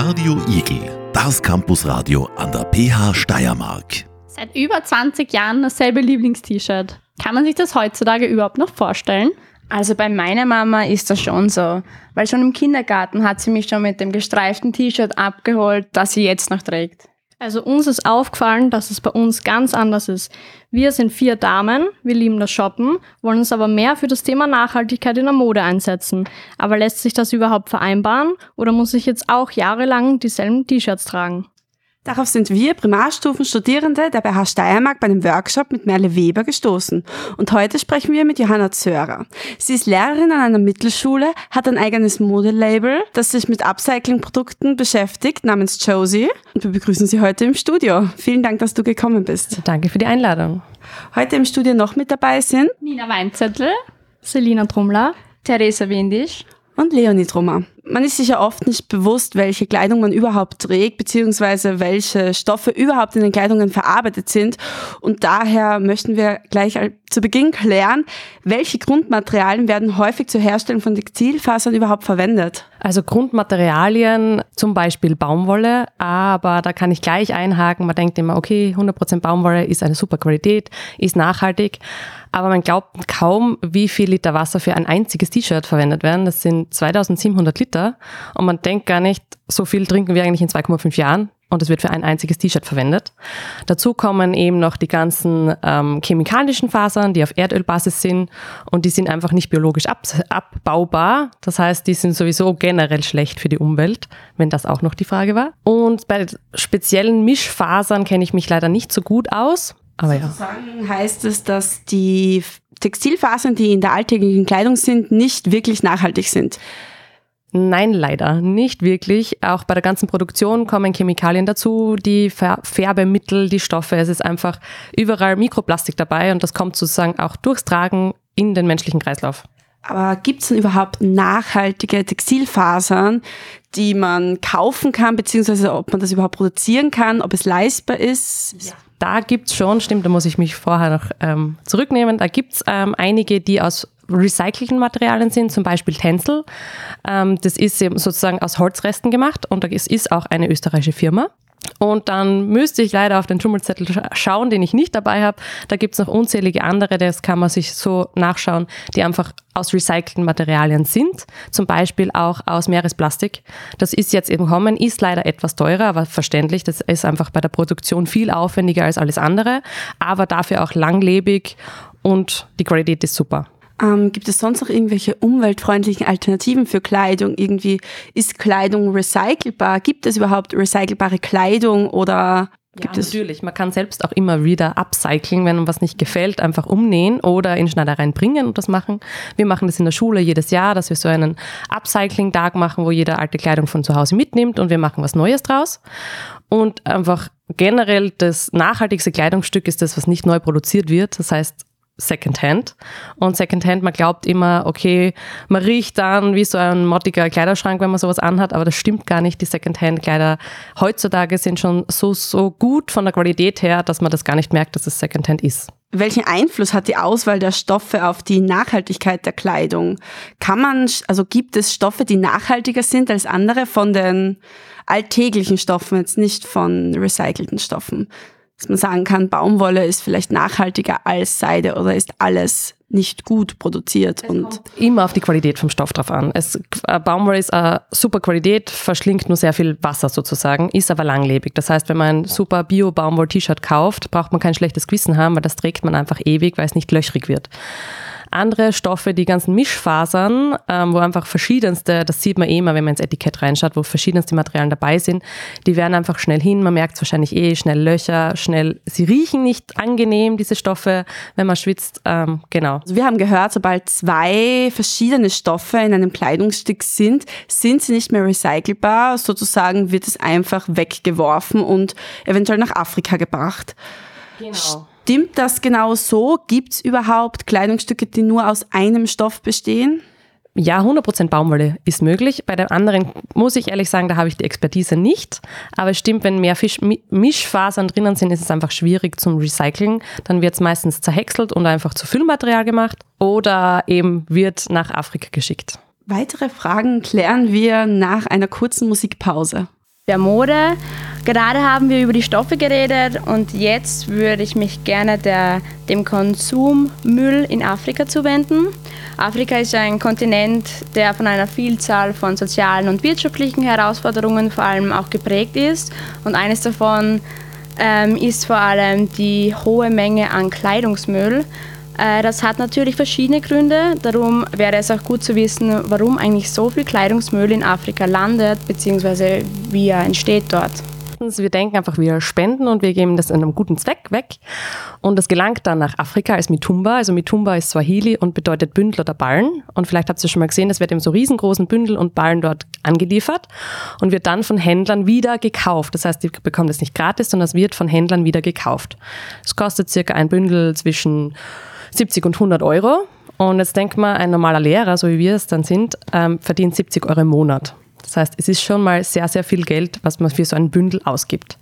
Radio Igel, das Campusradio an der PH Steiermark. Seit über 20 Jahren dasselbe Lieblingst-T-Shirt. Kann man sich das heutzutage überhaupt noch vorstellen? Also bei meiner Mama ist das schon so, weil schon im Kindergarten hat sie mich schon mit dem gestreiften T-Shirt abgeholt, das sie jetzt noch trägt. Also uns ist aufgefallen, dass es bei uns ganz anders ist. Wir sind vier Damen, wir lieben das Shoppen, wollen uns aber mehr für das Thema Nachhaltigkeit in der Mode einsetzen. Aber lässt sich das überhaupt vereinbaren oder muss ich jetzt auch jahrelang dieselben T-Shirts tragen? Darauf sind wir Primarstufenstudierende der BH Steiermark bei einem Workshop mit Merle Weber gestoßen. Und heute sprechen wir mit Johanna Zörer. Sie ist Lehrerin an einer Mittelschule, hat ein eigenes Modelabel, das sich mit Upcycling-Produkten beschäftigt, namens Josie. Und wir begrüßen Sie heute im Studio. Vielen Dank, dass du gekommen bist. Danke für die Einladung. Heute im Studio noch mit dabei sind Nina Weinzettel, Selina Trummler, Theresa Windisch und Leonie Trummer. Man ist sich ja oft nicht bewusst, welche Kleidung man überhaupt trägt, beziehungsweise welche Stoffe überhaupt in den Kleidungen verarbeitet sind. Und daher möchten wir gleich zu Beginn klären, welche Grundmaterialien werden häufig zur Herstellung von Textilfasern überhaupt verwendet? Also Grundmaterialien, zum Beispiel Baumwolle, aber da kann ich gleich einhaken. Man denkt immer, okay, 100% Baumwolle ist eine super Qualität, ist nachhaltig. Aber man glaubt kaum, wie viel Liter Wasser für ein einziges T-Shirt verwendet werden. Das sind 2700 Liter. Und man denkt gar nicht, so viel trinken wir eigentlich in 2,5 Jahren. Und es wird für ein einziges T-Shirt verwendet. Dazu kommen eben noch die ganzen ähm, chemikalischen Fasern, die auf Erdölbasis sind. Und die sind einfach nicht biologisch ab abbaubar. Das heißt, die sind sowieso generell schlecht für die Umwelt, wenn das auch noch die Frage war. Und bei speziellen Mischfasern kenne ich mich leider nicht so gut aus. Aber ja. Sozusagen heißt es, dass die Textilfasern, die in der alltäglichen Kleidung sind, nicht wirklich nachhaltig sind. Nein, leider nicht wirklich. Auch bei der ganzen Produktion kommen Chemikalien dazu, die Färbemittel, die Stoffe. Es ist einfach überall Mikroplastik dabei und das kommt sozusagen auch durchs Tragen in den menschlichen Kreislauf. Aber gibt es denn überhaupt nachhaltige Textilfasern, die man kaufen kann, beziehungsweise ob man das überhaupt produzieren kann, ob es leistbar ist? Ja. Da gibt's schon, stimmt, da muss ich mich vorher noch ähm, zurücknehmen, da gibt's ähm, einige, die aus recycelten Materialien sind, zum Beispiel Tencel. Ähm, das ist sozusagen aus Holzresten gemacht und es ist auch eine österreichische Firma. Und dann müsste ich leider auf den Schummelzettel schauen, den ich nicht dabei habe. Da gibt es noch unzählige andere, das kann man sich so nachschauen, die einfach aus recycelten Materialien sind. Zum Beispiel auch aus Meeresplastik. Das ist jetzt eben kommen, ist leider etwas teurer, aber verständlich. Das ist einfach bei der Produktion viel aufwendiger als alles andere, aber dafür auch langlebig und die Qualität ist super. Ähm, gibt es sonst noch irgendwelche umweltfreundlichen Alternativen für Kleidung? Irgendwie ist Kleidung recycelbar? Gibt es überhaupt recycelbare Kleidung oder Gibt ja, es? natürlich. Man kann selbst auch immer wieder upcyclen, wenn man was nicht gefällt, einfach umnähen oder in Schneidereien bringen und das machen. Wir machen das in der Schule jedes Jahr, dass wir so einen Upcycling-Tag machen, wo jeder alte Kleidung von zu Hause mitnimmt und wir machen was Neues draus. Und einfach generell das nachhaltigste Kleidungsstück ist das, was nicht neu produziert wird. Das heißt, Secondhand. Und Secondhand, man glaubt immer, okay, man riecht dann wie so ein mottiger Kleiderschrank, wenn man sowas anhat, aber das stimmt gar nicht. Die Secondhand-Kleider heutzutage sind schon so, so gut von der Qualität her, dass man das gar nicht merkt, dass es Secondhand ist. Welchen Einfluss hat die Auswahl der Stoffe auf die Nachhaltigkeit der Kleidung? Kann man, also gibt es Stoffe, die nachhaltiger sind als andere von den alltäglichen Stoffen, jetzt nicht von recycelten Stoffen? Dass man sagen kann, Baumwolle ist vielleicht nachhaltiger als Seide oder ist alles nicht gut produziert. Es und immer auf die Qualität vom Stoff drauf an. Es, äh, Baumwolle ist eine super Qualität, verschlingt nur sehr viel Wasser sozusagen, ist aber langlebig. Das heißt, wenn man ein super Bio-Baumwoll-T-Shirt kauft, braucht man kein schlechtes Gewissen haben, weil das trägt man einfach ewig, weil es nicht löchrig wird. Andere Stoffe, die ganzen Mischfasern, ähm, wo einfach verschiedenste, das sieht man eh immer, wenn man ins Etikett reinschaut, wo verschiedenste Materialien dabei sind, die werden einfach schnell hin. Man merkt es wahrscheinlich eh, schnell Löcher, schnell, sie riechen nicht angenehm, diese Stoffe, wenn man schwitzt. Ähm, genau. Also wir haben gehört, sobald zwei verschiedene Stoffe in einem Kleidungsstück sind, sind sie nicht mehr recycelbar. Sozusagen wird es einfach weggeworfen und eventuell nach Afrika gebracht. Genau. Stimmt das genau so? Gibt es überhaupt Kleidungsstücke, die nur aus einem Stoff bestehen? Ja, 100% Baumwolle ist möglich. Bei den anderen muss ich ehrlich sagen, da habe ich die Expertise nicht. Aber es stimmt, wenn mehr Fisch, Mischfasern drinnen sind, ist es einfach schwierig zum Recyceln. Dann wird es meistens zerhäckselt und einfach zu Füllmaterial gemacht oder eben wird nach Afrika geschickt. Weitere Fragen klären wir nach einer kurzen Musikpause. der Mode. Gerade haben wir über die Stoffe geredet und jetzt würde ich mich gerne der, dem Konsummüll in Afrika zuwenden. Afrika ist ein Kontinent, der von einer Vielzahl von sozialen und wirtschaftlichen Herausforderungen vor allem auch geprägt ist. Und eines davon ähm, ist vor allem die hohe Menge an Kleidungsmüll. Äh, das hat natürlich verschiedene Gründe. Darum wäre es auch gut zu wissen, warum eigentlich so viel Kleidungsmüll in Afrika landet, beziehungsweise wie er entsteht dort. Wir denken einfach, wir spenden und wir geben das in einem guten Zweck weg. Und das gelangt dann nach Afrika als Mitumba. Also Mitumba ist Swahili und bedeutet Bündel oder Ballen. Und vielleicht habt ihr schon mal gesehen, das wird in so riesengroßen Bündel und Ballen dort angeliefert und wird dann von Händlern wieder gekauft. Das heißt, die bekommen das nicht gratis, sondern es wird von Händlern wieder gekauft. Es kostet circa ein Bündel zwischen 70 und 100 Euro. Und jetzt denkt man, ein normaler Lehrer, so wie wir es dann sind, ähm, verdient 70 Euro im Monat. Das heißt, es ist schon mal sehr, sehr viel Geld, was man für so ein Bündel ausgibt.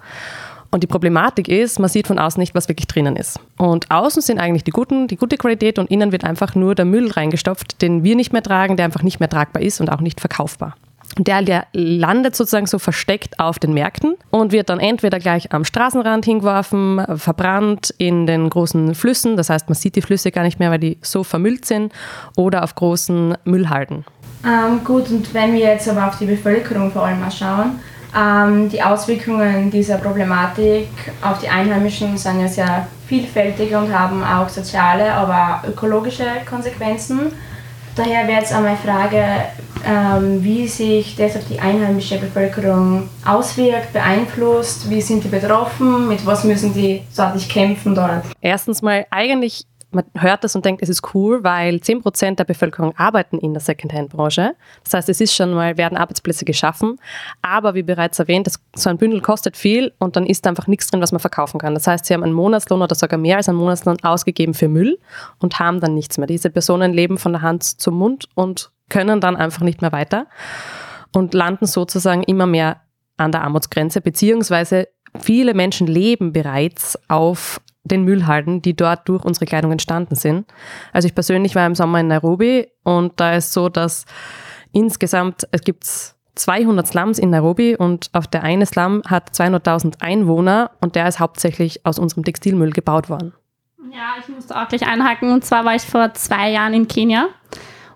Und die Problematik ist, man sieht von außen nicht, was wirklich drinnen ist. Und außen sind eigentlich die guten, die gute Qualität und innen wird einfach nur der Müll reingestopft, den wir nicht mehr tragen, der einfach nicht mehr tragbar ist und auch nicht verkaufbar. Der, landet sozusagen so versteckt auf den Märkten und wird dann entweder gleich am Straßenrand hingeworfen, verbrannt in den großen Flüssen, das heißt man sieht die Flüsse gar nicht mehr, weil die so vermüllt sind, oder auf großen Müllhalden. Ähm, gut, und wenn wir jetzt aber auf die Bevölkerung vor allem mal schauen, ähm, die Auswirkungen dieser Problematik auf die Einheimischen sind ja sehr vielfältig und haben auch soziale, aber ökologische Konsequenzen. Daher wäre jetzt einmal die Frage, ähm, wie sich das auf die einheimische Bevölkerung auswirkt, beeinflusst, wie sind die betroffen, mit was müssen die sortig kämpfen dort? Erstens mal eigentlich man hört das und denkt, es ist cool, weil 10% der Bevölkerung arbeiten in der Secondhand-Branche. Das heißt, es ist schon mal, werden Arbeitsplätze geschaffen. Aber wie bereits erwähnt, das, so ein Bündel kostet viel und dann ist einfach nichts drin, was man verkaufen kann. Das heißt, sie haben einen Monatslohn oder sogar mehr als einen Monatslohn ausgegeben für Müll und haben dann nichts mehr. Diese Personen leben von der Hand zum Mund und können dann einfach nicht mehr weiter und landen sozusagen immer mehr an der Armutsgrenze, beziehungsweise viele Menschen leben bereits auf den Müllhalden, die dort durch unsere Kleidung entstanden sind. Also ich persönlich war im Sommer in Nairobi und da ist so, dass insgesamt es gibt 200 Slums in Nairobi und auf der eine Slum hat 200.000 Einwohner und der ist hauptsächlich aus unserem Textilmüll gebaut worden. Ja, ich musste auch gleich einhaken und zwar war ich vor zwei Jahren in Kenia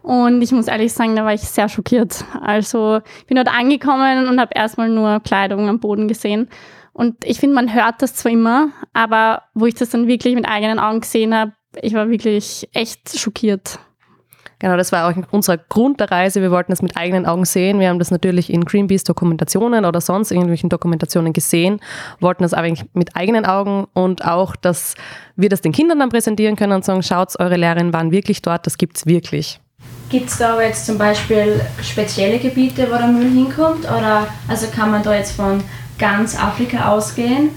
und ich muss ehrlich sagen, da war ich sehr schockiert. Also ich bin dort angekommen und habe erstmal nur Kleidung am Boden gesehen und ich finde, man hört das zwar immer, aber wo ich das dann wirklich mit eigenen Augen gesehen habe, ich war wirklich echt schockiert. Genau, das war auch unser Grund der Reise. Wir wollten das mit eigenen Augen sehen. Wir haben das natürlich in Greenpeace Dokumentationen oder sonst irgendwelchen Dokumentationen gesehen, wollten das aber mit eigenen Augen und auch, dass wir das den Kindern dann präsentieren können und sagen, schaut, eure Lehrerinnen waren wirklich dort, das gibt es wirklich. Gibt es da aber jetzt zum Beispiel spezielle Gebiete, wo der Müll hinkommt? Oder also kann man da jetzt von ganz Afrika ausgehen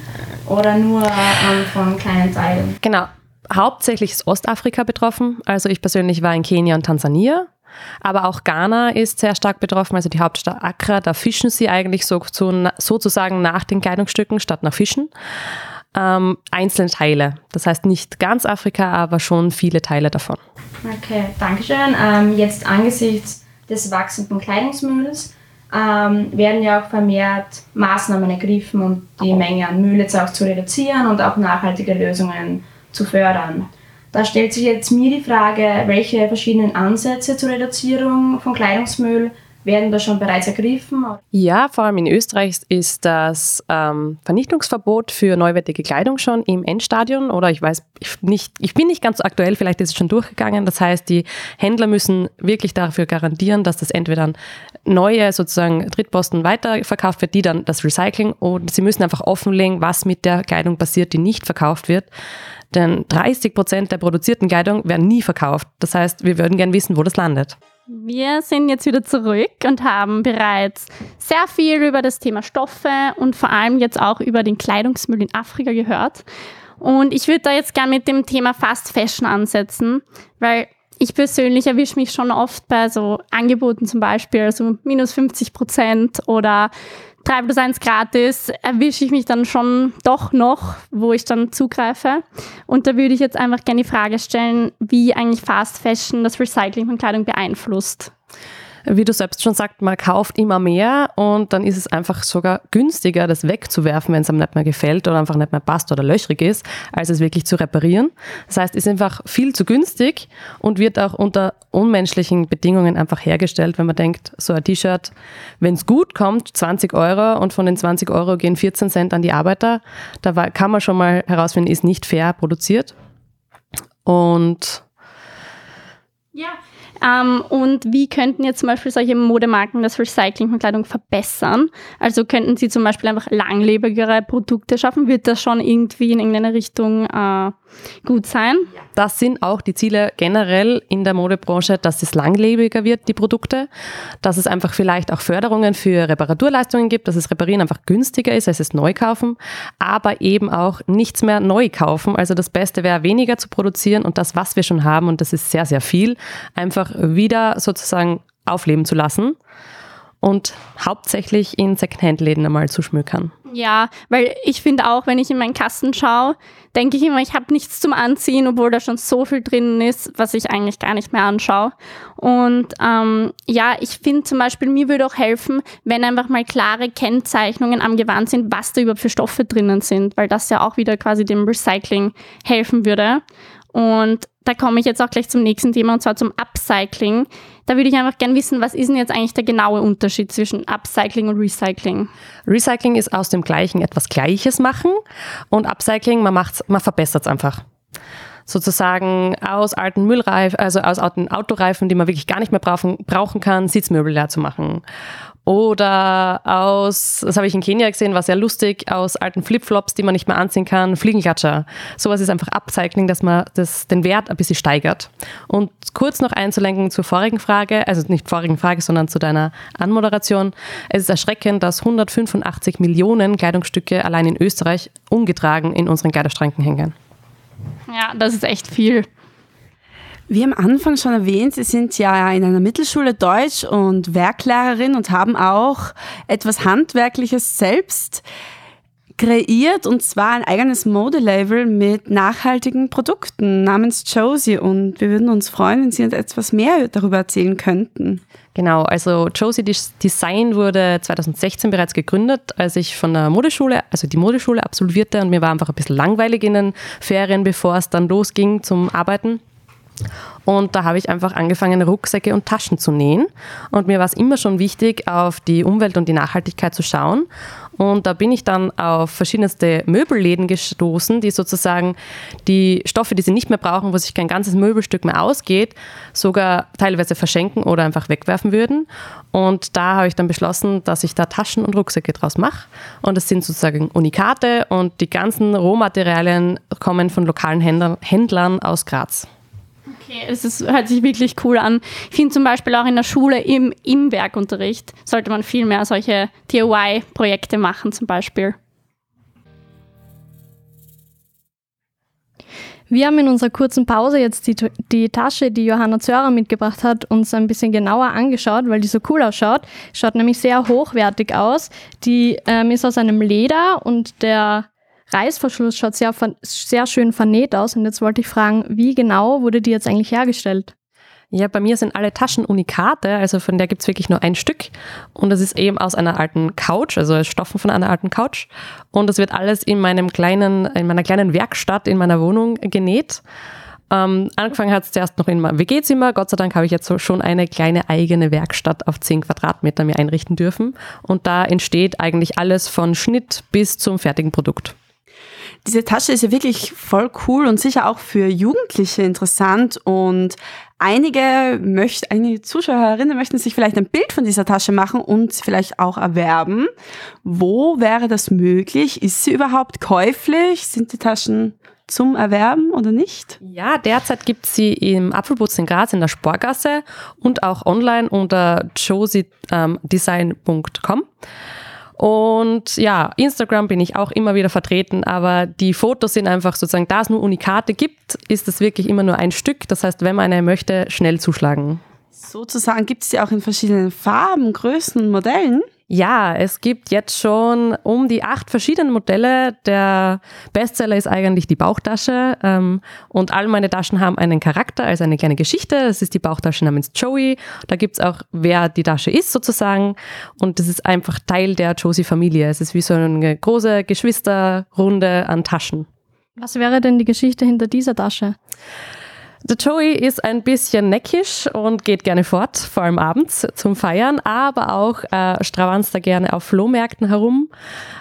oder nur ähm, von kleinen Teilen? Genau. Hauptsächlich ist Ostafrika betroffen. Also ich persönlich war in Kenia und Tansania. Aber auch Ghana ist sehr stark betroffen, also die Hauptstadt Accra, da fischen sie eigentlich so, so, sozusagen nach den Kleidungsstücken statt nach Fischen. Ähm, einzelne Teile. Das heißt nicht ganz Afrika, aber schon viele Teile davon. Okay, danke schön. Ähm, jetzt angesichts des wachsenden Kleidungsmülls ähm, werden ja auch vermehrt Maßnahmen ergriffen, um die Menge an Müll jetzt auch zu reduzieren und auch nachhaltige Lösungen zu fördern. Da stellt sich jetzt mir die Frage, welche verschiedenen Ansätze zur Reduzierung von Kleidungsmüll werden da schon bereits ergriffen? Ja, vor allem in Österreich ist das ähm, Vernichtungsverbot für neuwertige Kleidung schon im Endstadion oder ich weiß nicht, ich bin nicht ganz so aktuell, vielleicht ist es schon durchgegangen. Das heißt, die Händler müssen wirklich dafür garantieren, dass das entweder neue sozusagen Drittposten weiterverkauft wird, die dann das Recycling und sie müssen einfach offenlegen, was mit der Kleidung passiert, die nicht verkauft wird. Denn 30 Prozent der produzierten Kleidung werden nie verkauft. Das heißt, wir würden gerne wissen, wo das landet. Wir sind jetzt wieder zurück und haben bereits sehr viel über das Thema Stoffe und vor allem jetzt auch über den Kleidungsmüll in Afrika gehört. Und ich würde da jetzt gerne mit dem Thema Fast Fashion ansetzen, weil ich persönlich erwische mich schon oft bei so Angeboten zum Beispiel, also minus 50 Prozent oder 3 plus 1 gratis, erwische ich mich dann schon doch noch, wo ich dann zugreife. Und da würde ich jetzt einfach gerne die Frage stellen, wie eigentlich Fast Fashion das Recycling von Kleidung beeinflusst. Wie du selbst schon sagst, man kauft immer mehr und dann ist es einfach sogar günstiger, das wegzuwerfen, wenn es einem nicht mehr gefällt oder einfach nicht mehr passt oder löchrig ist, als es wirklich zu reparieren. Das heißt, es ist einfach viel zu günstig und wird auch unter unmenschlichen Bedingungen einfach hergestellt, wenn man denkt, so ein T-Shirt, wenn es gut kommt, 20 Euro und von den 20 Euro gehen 14 Cent an die Arbeiter, da kann man schon mal herausfinden, ist nicht fair produziert. Und ja, ähm, und wie könnten jetzt zum Beispiel solche Modemarken das Recycling von Kleidung verbessern? Also könnten sie zum Beispiel einfach langlebigere Produkte schaffen? Wird das schon irgendwie in irgendeine Richtung äh, gut sein? Das sind auch die Ziele generell in der Modebranche, dass es langlebiger wird, die Produkte, dass es einfach vielleicht auch Förderungen für Reparaturleistungen gibt, dass es Reparieren einfach günstiger ist als es neu kaufen, aber eben auch nichts mehr neu kaufen. Also das Beste wäre, weniger zu produzieren und das, was wir schon haben, und das ist sehr, sehr viel, einfach wieder sozusagen aufleben zu lassen und hauptsächlich in Secondhand-Läden einmal zu schmückern. Ja, weil ich finde auch, wenn ich in meinen Kasten schaue, denke ich immer, ich habe nichts zum Anziehen, obwohl da schon so viel drin ist, was ich eigentlich gar nicht mehr anschaue. Und ähm, ja, ich finde zum Beispiel, mir würde auch helfen, wenn einfach mal klare Kennzeichnungen am Gewand sind, was da überhaupt für Stoffe drinnen sind, weil das ja auch wieder quasi dem Recycling helfen würde. Und da komme ich jetzt auch gleich zum nächsten Thema und zwar zum Upcycling. Da würde ich einfach gerne wissen, was ist denn jetzt eigentlich der genaue Unterschied zwischen Upcycling und Recycling? Recycling ist aus dem Gleichen etwas Gleiches machen und Upcycling, man macht's, man verbessert es einfach sozusagen aus alten Müllreifen, also aus alten Autoreifen, die man wirklich gar nicht mehr brauchen, brauchen kann, Sitzmöbel leer zu machen. Oder aus, das habe ich in Kenia gesehen, war sehr lustig, aus alten Flipflops, die man nicht mehr anziehen kann, Fliegenklatscher. Sowas ist einfach Upcycling, dass man das, den Wert ein bisschen steigert. Und kurz noch einzulenken zur vorigen Frage, also nicht vorigen Frage, sondern zu deiner Anmoderation. Es ist erschreckend, dass 185 Millionen Kleidungsstücke allein in Österreich ungetragen in unseren Kleiderschränken hängen. Ja, das ist echt viel. Wie am Anfang schon erwähnt, Sie sind ja in einer Mittelschule Deutsch und Werklehrerin und haben auch etwas Handwerkliches selbst kreiert und zwar ein eigenes Modelabel mit nachhaltigen Produkten namens Josie und wir würden uns freuen, wenn Sie uns etwas mehr darüber erzählen könnten. Genau, also Josie Design wurde 2016 bereits gegründet, als ich von der Modeschule, also die Modeschule absolvierte und mir war einfach ein bisschen langweilig in den Ferien, bevor es dann losging zum Arbeiten. Und da habe ich einfach angefangen, Rucksäcke und Taschen zu nähen. Und mir war es immer schon wichtig, auf die Umwelt und die Nachhaltigkeit zu schauen. Und da bin ich dann auf verschiedenste Möbelläden gestoßen, die sozusagen die Stoffe, die sie nicht mehr brauchen, wo sich kein ganzes Möbelstück mehr ausgeht, sogar teilweise verschenken oder einfach wegwerfen würden. Und da habe ich dann beschlossen, dass ich da Taschen und Rucksäcke draus mache. Und das sind sozusagen Unikate und die ganzen Rohmaterialien kommen von lokalen Händlern aus Graz. Okay, es hört sich wirklich cool an. Ich finde zum Beispiel auch in der Schule im, im Werkunterricht sollte man viel mehr solche DIY-Projekte machen zum Beispiel. Wir haben in unserer kurzen Pause jetzt die, die Tasche, die Johanna Zörer mitgebracht hat, uns ein bisschen genauer angeschaut, weil die so cool ausschaut. Schaut nämlich sehr hochwertig aus. Die ähm, ist aus einem Leder und der Reißverschluss schaut sehr, sehr schön vernäht aus. Und jetzt wollte ich fragen, wie genau wurde die jetzt eigentlich hergestellt? Ja, bei mir sind alle Taschen Unikate, also von der gibt es wirklich nur ein Stück. Und das ist eben aus einer alten Couch, also Stoffen von einer alten Couch. Und das wird alles in meinem kleinen, in meiner kleinen Werkstatt in meiner Wohnung genäht. Ähm, angefangen hat es zuerst noch in meinem WG-Zimmer. Gott sei Dank habe ich jetzt so schon eine kleine eigene Werkstatt auf 10 Quadratmeter mir einrichten dürfen. Und da entsteht eigentlich alles von Schnitt bis zum fertigen Produkt. Diese Tasche ist ja wirklich voll cool und sicher auch für Jugendliche interessant und einige möchten, einige Zuschauerinnen möchten sich vielleicht ein Bild von dieser Tasche machen und vielleicht auch erwerben. Wo wäre das möglich? Ist sie überhaupt käuflich? Sind die Taschen zum Erwerben oder nicht? Ja, derzeit gibt sie im Apfelputz in Graz in der Sporgasse und auch online unter josiedesign.com. Und ja, Instagram bin ich auch immer wieder vertreten, aber die Fotos sind einfach sozusagen, da es nur Unikate gibt, ist es wirklich immer nur ein Stück. Das heißt, wenn man eine möchte, schnell zuschlagen. Sozusagen gibt es sie auch in verschiedenen Farben, Größen und Modellen. Ja, es gibt jetzt schon um die acht verschiedene Modelle. Der Bestseller ist eigentlich die Bauchtasche. Ähm, und all meine Taschen haben einen Charakter, also eine kleine Geschichte. Das ist die Bauchtasche namens Joey. Da gibt es auch, wer die Tasche ist sozusagen. Und das ist einfach Teil der Josie-Familie. Es ist wie so eine große Geschwisterrunde an Taschen. Was wäre denn die Geschichte hinter dieser Tasche? Der Joey ist ein bisschen neckisch und geht gerne fort, vor allem abends zum Feiern, aber auch äh, stravanzt da gerne auf Flohmärkten herum,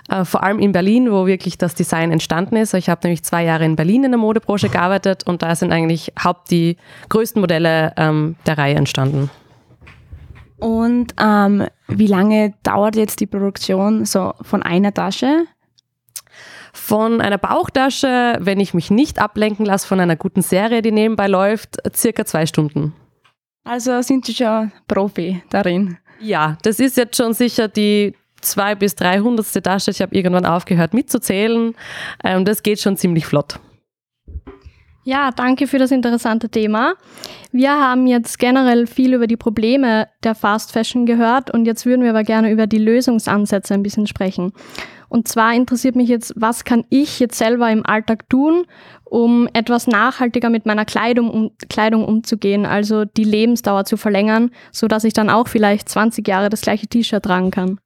äh, vor allem in Berlin, wo wirklich das Design entstanden ist. Ich habe nämlich zwei Jahre in Berlin in der Modebranche gearbeitet und da sind eigentlich haupt die größten Modelle ähm, der Reihe entstanden. Und ähm, wie lange dauert jetzt die Produktion so von einer Tasche? Von einer Bauchtasche, wenn ich mich nicht ablenken lasse von einer guten Serie, die nebenbei läuft, circa zwei Stunden. Also sind Sie schon Profi darin? Ja, das ist jetzt schon sicher die zwei bis dreihundertste Tasche. Ich habe irgendwann aufgehört mitzuzählen. Ähm, das geht schon ziemlich flott. Ja, danke für das interessante Thema. Wir haben jetzt generell viel über die Probleme der Fast Fashion gehört und jetzt würden wir aber gerne über die Lösungsansätze ein bisschen sprechen. Und zwar interessiert mich jetzt, was kann ich jetzt selber im Alltag tun, um etwas nachhaltiger mit meiner Kleidung, um, Kleidung umzugehen, also die Lebensdauer zu verlängern, so dass ich dann auch vielleicht 20 Jahre das gleiche T-Shirt tragen kann.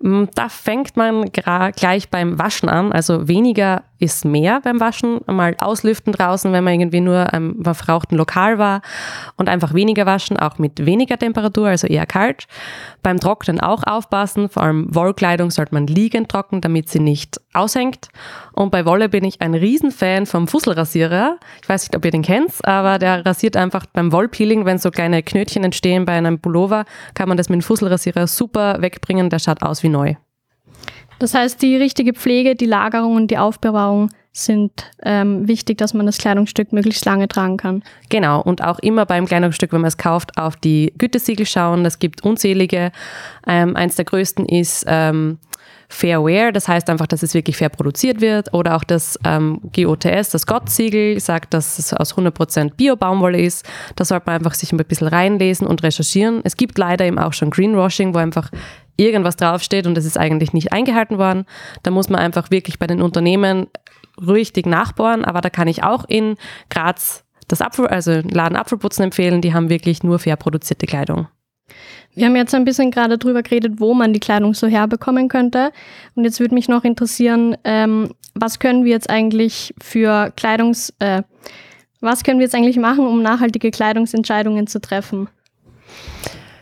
Mm, da fängt man gleich beim Waschen an. Also weniger ist mehr beim Waschen. Mal auslüften draußen, wenn man irgendwie nur im verrauchten Lokal war und einfach weniger waschen, auch mit weniger Temperatur, also eher kalt. Beim Trocknen auch aufpassen. Vor allem Wollkleidung sollte man liegend trocknen, damit sie nicht aushängt. Und bei Wolle bin ich ein Riesenfan vom Fusselrasierer. Ich weiß nicht, ob ihr den kennt, aber der rasiert einfach beim Wollpeeling, wenn so kleine Knötchen entstehen bei einem Pullover, kann man das mit dem Fusselrasierer super wegbringen. Der schaut aus wie neu. Das heißt, die richtige Pflege, die Lagerung und die Aufbewahrung sind ähm, wichtig, dass man das Kleidungsstück möglichst lange tragen kann. Genau, und auch immer beim Kleidungsstück, wenn man es kauft, auf die Gütesiegel schauen. Es gibt unzählige. Ähm, eins der größten ist ähm, Fair Wear, das heißt einfach, dass es wirklich fair produziert wird. Oder auch das ähm, GOTS, das Gott-Siegel, sagt, dass es aus 100% Bio-Baumwolle ist. Da sollte man einfach sich ein bisschen reinlesen und recherchieren. Es gibt leider eben auch schon Greenwashing, wo einfach irgendwas draufsteht und es ist eigentlich nicht eingehalten worden. Da muss man einfach wirklich bei den Unternehmen richtig nachbohren. Aber da kann ich auch in Graz das Apfel, also Laden Apfelputzen empfehlen. Die haben wirklich nur fair produzierte Kleidung. Wir haben jetzt ein bisschen gerade drüber geredet, wo man die Kleidung so herbekommen könnte. Und jetzt würde mich noch interessieren, ähm, was können wir jetzt eigentlich für Kleidungs, äh, was können wir jetzt eigentlich machen, um nachhaltige Kleidungsentscheidungen zu treffen?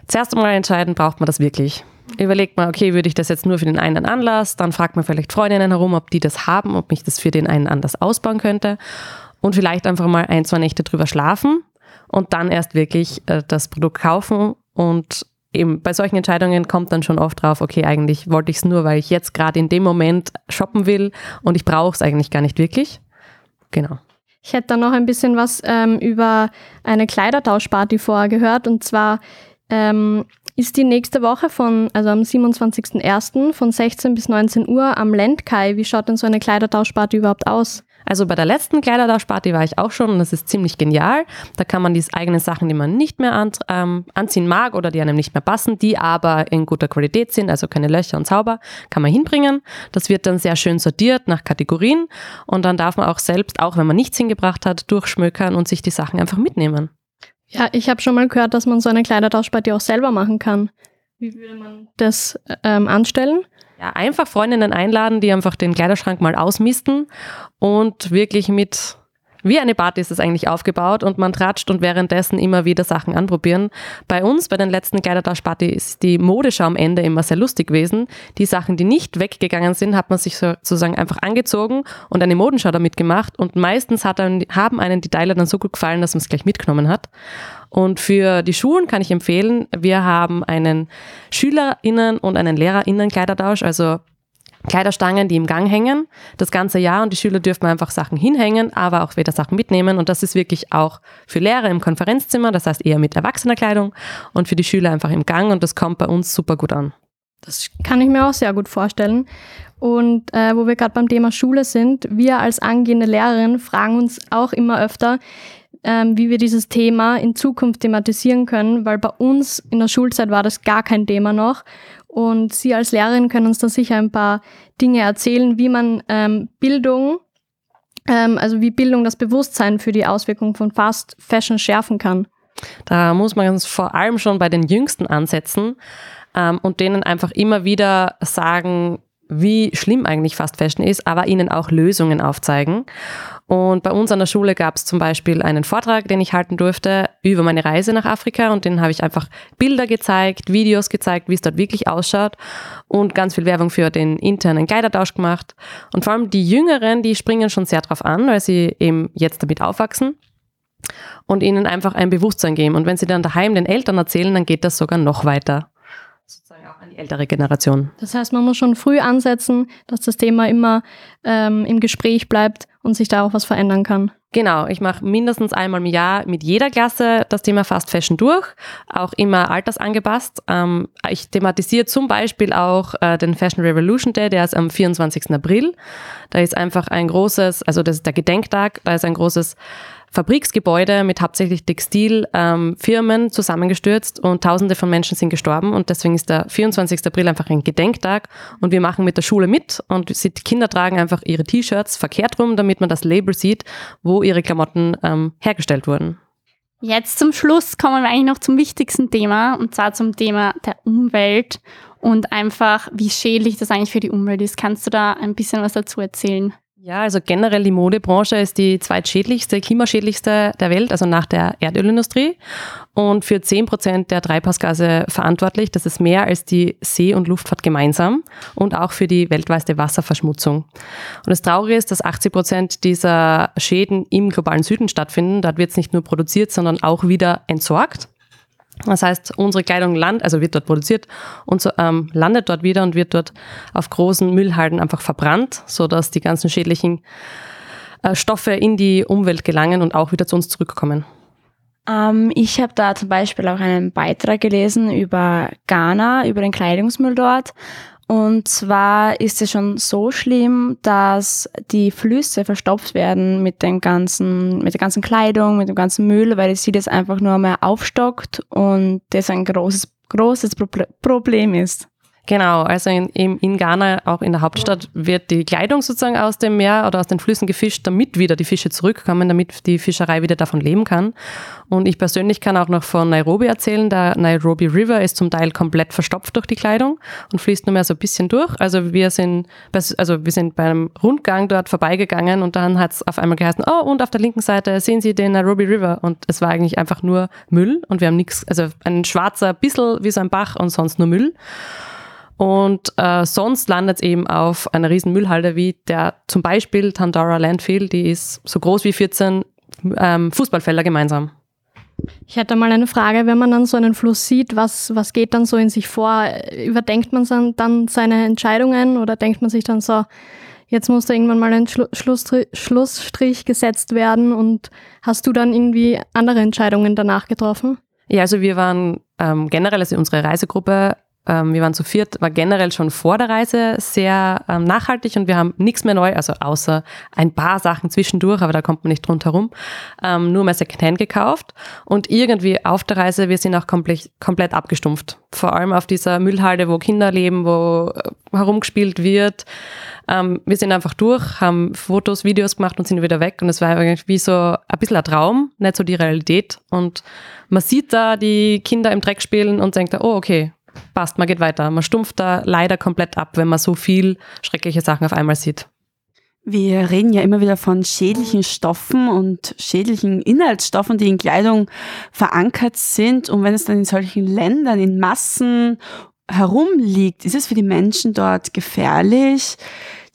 Zuerst einmal entscheiden, braucht man das wirklich. Überlegt mal, okay, würde ich das jetzt nur für den einen Anlass? Dann fragt man vielleicht Freundinnen herum, ob die das haben, ob ich das für den einen anders ausbauen könnte. Und vielleicht einfach mal ein, zwei Nächte drüber schlafen und dann erst wirklich äh, das Produkt kaufen und eben bei solchen Entscheidungen kommt dann schon oft drauf, okay, eigentlich wollte ich es nur, weil ich jetzt gerade in dem Moment shoppen will und ich brauche es eigentlich gar nicht wirklich. Genau. Ich hätte dann noch ein bisschen was ähm, über eine Kleidertauschparty vorher gehört und zwar ähm, ist die nächste Woche von, also am 27.01. von 16 bis 19 Uhr am Landkai. Wie schaut denn so eine Kleidertauschparty überhaupt aus? Also bei der letzten Kleidertauschparty war ich auch schon und das ist ziemlich genial. Da kann man die eigenen Sachen, die man nicht mehr an, ähm, anziehen mag oder die einem nicht mehr passen, die aber in guter Qualität sind, also keine Löcher und Zauber, kann man hinbringen. Das wird dann sehr schön sortiert nach Kategorien und dann darf man auch selbst, auch wenn man nichts hingebracht hat, durchschmökern und sich die Sachen einfach mitnehmen. Ja, ich habe schon mal gehört, dass man so eine Kleidertauschparty auch selber machen kann. Wie würde man das ähm, anstellen? Ja, einfach Freundinnen einladen, die einfach den Kleiderschrank mal ausmisten und wirklich mit wie eine Party ist es eigentlich aufgebaut und man tratscht und währenddessen immer wieder Sachen anprobieren. Bei uns, bei den letzten Kleidertauschparty, ist die Modeschau am Ende immer sehr lustig gewesen. Die Sachen, die nicht weggegangen sind, hat man sich sozusagen einfach angezogen und eine Modenschau damit gemacht und meistens dann, haben einen die Teile dann so gut gefallen, dass man es gleich mitgenommen hat. Und für die Schulen kann ich empfehlen, wir haben einen SchülerInnen und einen LehrerInnen Kleidertausch, also Kleiderstangen, die im Gang hängen, das ganze Jahr und die Schüler dürfen einfach Sachen hinhängen, aber auch wieder Sachen mitnehmen und das ist wirklich auch für Lehrer im Konferenzzimmer, das heißt eher mit erwachsener Kleidung und für die Schüler einfach im Gang und das kommt bei uns super gut an. Das kann ich mir auch sehr gut vorstellen. Und äh, wo wir gerade beim Thema Schule sind, wir als angehende Lehrerin fragen uns auch immer öfter, ähm, wie wir dieses Thema in Zukunft thematisieren können, weil bei uns in der Schulzeit war das gar kein Thema noch. Und Sie als Lehrerin können uns da sicher ein paar Dinge erzählen, wie man ähm, Bildung, ähm, also wie Bildung das Bewusstsein für die Auswirkungen von Fast Fashion schärfen kann. Da muss man uns vor allem schon bei den Jüngsten ansetzen ähm, und denen einfach immer wieder sagen, wie schlimm eigentlich Fast Fashion ist, aber ihnen auch Lösungen aufzeigen. Und bei uns an der Schule gab es zum Beispiel einen Vortrag, den ich halten durfte über meine Reise nach Afrika und den habe ich einfach Bilder gezeigt, Videos gezeigt, wie es dort wirklich ausschaut und ganz viel Werbung für den internen Kleidertausch gemacht. Und vor allem die Jüngeren, die springen schon sehr drauf an, weil sie eben jetzt damit aufwachsen und ihnen einfach ein Bewusstsein geben. Und wenn sie dann daheim den Eltern erzählen, dann geht das sogar noch weiter an die ältere Generation. Das heißt, man muss schon früh ansetzen, dass das Thema immer ähm, im Gespräch bleibt und sich da auch was verändern kann. Genau, ich mache mindestens einmal im Jahr mit jeder Klasse das Thema Fast Fashion durch, auch immer altersangepasst. Ähm, ich thematisiere zum Beispiel auch äh, den Fashion Revolution Day, der ist am 24. April. Da ist einfach ein großes, also das ist der Gedenktag, da ist ein großes Fabriksgebäude mit hauptsächlich Textilfirmen ähm, zusammengestürzt und Tausende von Menschen sind gestorben und deswegen ist der 24. April einfach ein Gedenktag und wir machen mit der Schule mit und die Kinder tragen einfach ihre T-Shirts verkehrt rum, damit man das Label sieht, wo ihre Klamotten ähm, hergestellt wurden. Jetzt zum Schluss kommen wir eigentlich noch zum wichtigsten Thema und zwar zum Thema der Umwelt und einfach, wie schädlich das eigentlich für die Umwelt ist. Kannst du da ein bisschen was dazu erzählen? Ja, also generell die Modebranche ist die zweitschädlichste, klimaschädlichste der Welt, also nach der Erdölindustrie und für 10 Prozent der Treibhausgase verantwortlich. Das ist mehr als die See- und Luftfahrt gemeinsam und auch für die weltweite Wasserverschmutzung. Und das Traurige ist, dass 80 Prozent dieser Schäden im globalen Süden stattfinden. Dort wird es nicht nur produziert, sondern auch wieder entsorgt. Das heißt, unsere Kleidung land, also wird dort produziert und so, ähm, landet dort wieder und wird dort auf großen Müllhalden einfach verbrannt, sodass die ganzen schädlichen äh, Stoffe in die Umwelt gelangen und auch wieder zu uns zurückkommen. Ähm, ich habe da zum Beispiel auch einen Beitrag gelesen über Ghana, über den Kleidungsmüll dort. Und zwar ist es schon so schlimm, dass die Flüsse verstopft werden mit dem ganzen, mit der ganzen Kleidung, mit dem ganzen Müll, weil sie das einfach nur mehr aufstockt und das ein großes, großes Problem ist. Genau, also in, in Ghana, auch in der Hauptstadt, wird die Kleidung sozusagen aus dem Meer oder aus den Flüssen gefischt, damit wieder die Fische zurückkommen, damit die Fischerei wieder davon leben kann. Und ich persönlich kann auch noch von Nairobi erzählen. Der Nairobi River ist zum Teil komplett verstopft durch die Kleidung und fließt nur mehr so ein bisschen durch. Also wir sind, also wir sind beim Rundgang dort vorbeigegangen und dann hat es auf einmal geheißen, oh, und auf der linken Seite sehen Sie den Nairobi River. Und es war eigentlich einfach nur Müll und wir haben nichts, also ein schwarzer Bissel wie so ein Bach und sonst nur Müll. Und äh, sonst landet es eben auf einer riesen Müllhalde wie der zum Beispiel Tandora Landfill, die ist so groß wie 14 ähm, Fußballfelder gemeinsam. Ich hätte mal eine Frage, wenn man dann so einen Fluss sieht, was, was geht dann so in sich vor? Überdenkt man dann seine Entscheidungen oder denkt man sich dann so, jetzt muss da irgendwann mal ein Schlu Schlussstrich, Schlussstrich gesetzt werden und hast du dann irgendwie andere Entscheidungen danach getroffen? Ja, also wir waren ähm, generell, also unsere Reisegruppe ähm, wir waren zu viert, war generell schon vor der Reise sehr ähm, nachhaltig und wir haben nichts mehr neu, also außer ein paar Sachen zwischendurch, aber da kommt man nicht drum herum, ähm, nur mehr Secondhand gekauft und irgendwie auf der Reise, wir sind auch komplett, komplett abgestumpft. Vor allem auf dieser Müllhalde, wo Kinder leben, wo äh, herumgespielt wird. Ähm, wir sind einfach durch, haben Fotos, Videos gemacht und sind wieder weg und es war irgendwie wie so ein bisschen ein Traum, nicht so die Realität und man sieht da die Kinder im Dreck spielen und denkt, oh okay, passt, man geht weiter. Man stumpft da leider komplett ab, wenn man so viel schreckliche Sachen auf einmal sieht. Wir reden ja immer wieder von schädlichen Stoffen und schädlichen Inhaltsstoffen, die in Kleidung verankert sind. Und wenn es dann in solchen Ländern in Massen herumliegt, ist es für die Menschen dort gefährlich,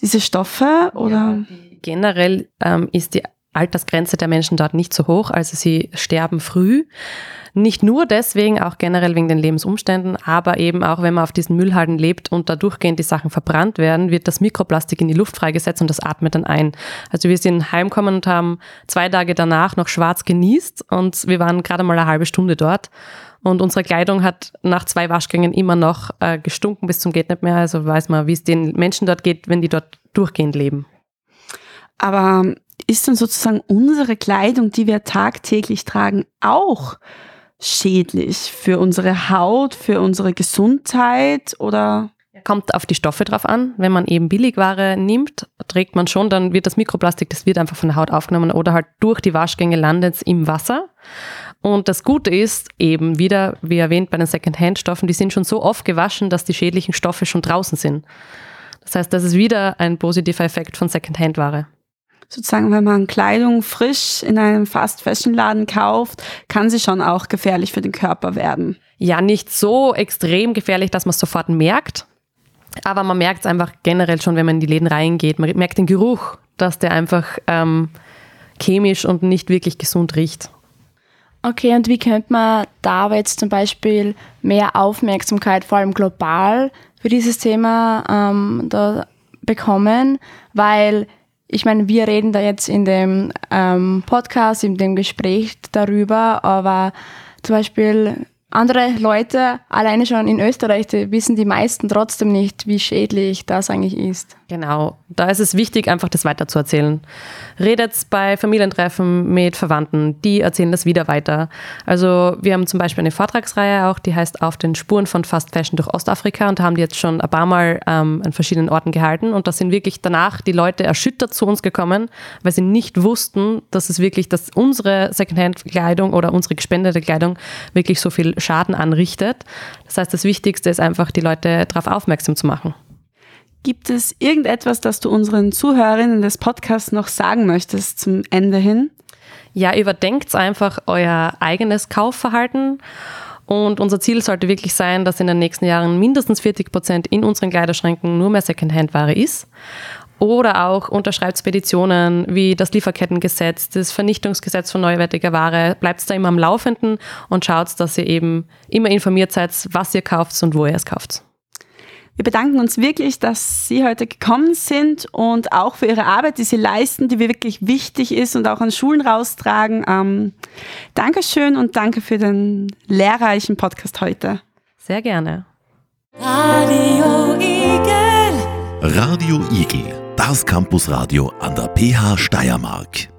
diese Stoffe? Oder? Ja, generell ähm, ist die Altersgrenze der Menschen dort nicht so hoch, also sie sterben früh. Nicht nur deswegen, auch generell wegen den Lebensumständen, aber eben auch, wenn man auf diesen Müllhalden lebt und da durchgehend die Sachen verbrannt werden, wird das Mikroplastik in die Luft freigesetzt und das atmet dann ein. Also wir sind heimgekommen und haben zwei Tage danach noch schwarz genießt und wir waren gerade mal eine halbe Stunde dort. Und unsere Kleidung hat nach zwei Waschgängen immer noch äh, gestunken bis zum geht nicht mehr. Also weiß man, wie es den Menschen dort geht, wenn die dort durchgehend leben. Aber ist dann sozusagen unsere Kleidung, die wir tagtäglich tragen, auch schädlich für unsere Haut, für unsere Gesundheit oder? Kommt auf die Stoffe drauf an. Wenn man eben Billigware nimmt, trägt man schon, dann wird das Mikroplastik, das wird einfach von der Haut aufgenommen oder halt durch die Waschgänge landet es im Wasser. Und das Gute ist eben wieder, wie erwähnt, bei den Secondhand-Stoffen, die sind schon so oft gewaschen, dass die schädlichen Stoffe schon draußen sind. Das heißt, das ist wieder ein positiver Effekt von Secondhand-Ware sozusagen, wenn man Kleidung frisch in einem Fast-Fashion-Laden kauft, kann sie schon auch gefährlich für den Körper werden. Ja, nicht so extrem gefährlich, dass man es sofort merkt. Aber man merkt es einfach generell schon, wenn man in die Läden reingeht. Man merkt den Geruch, dass der einfach ähm, chemisch und nicht wirklich gesund riecht. Okay, und wie könnte man da jetzt zum Beispiel mehr Aufmerksamkeit, vor allem global, für dieses Thema ähm, da bekommen? Weil ich meine, wir reden da jetzt in dem ähm, Podcast, in dem Gespräch darüber, aber zum Beispiel andere Leute, alleine schon in Österreich, wissen die meisten trotzdem nicht, wie schädlich das eigentlich ist. Genau, da ist es wichtig, einfach das weiterzuerzählen. Redet bei Familientreffen mit Verwandten, die erzählen das wieder weiter. Also wir haben zum Beispiel eine Vortragsreihe auch, die heißt Auf den Spuren von Fast Fashion durch Ostafrika und haben die jetzt schon ein paar Mal ähm, an verschiedenen Orten gehalten und da sind wirklich danach die Leute erschüttert zu uns gekommen, weil sie nicht wussten, dass es wirklich, dass unsere Secondhand-Kleidung oder unsere gespendete Kleidung wirklich so viel Schaden anrichtet. Das heißt, das Wichtigste ist einfach, die Leute darauf aufmerksam zu machen. Gibt es irgendetwas, das du unseren Zuhörerinnen des Podcasts noch sagen möchtest zum Ende hin? Ja, überdenkt einfach euer eigenes Kaufverhalten. Und unser Ziel sollte wirklich sein, dass in den nächsten Jahren mindestens 40 Prozent in unseren Kleiderschränken nur mehr Secondhand-Ware ist. Oder auch unterschreibt Petitionen wie das Lieferkettengesetz, das Vernichtungsgesetz von neuwertiger Ware. Bleibt da immer am Laufenden und schaut, dass ihr eben immer informiert seid, was ihr kauft und wo ihr es kauft. Wir bedanken uns wirklich, dass Sie heute gekommen sind und auch für Ihre Arbeit, die Sie leisten, die wirklich wichtig ist und auch an Schulen raustragen. Ähm, Dankeschön und danke für den lehrreichen Podcast heute. Sehr gerne. Radio Igel. Radio Igel, das Campusradio an der PH Steiermark.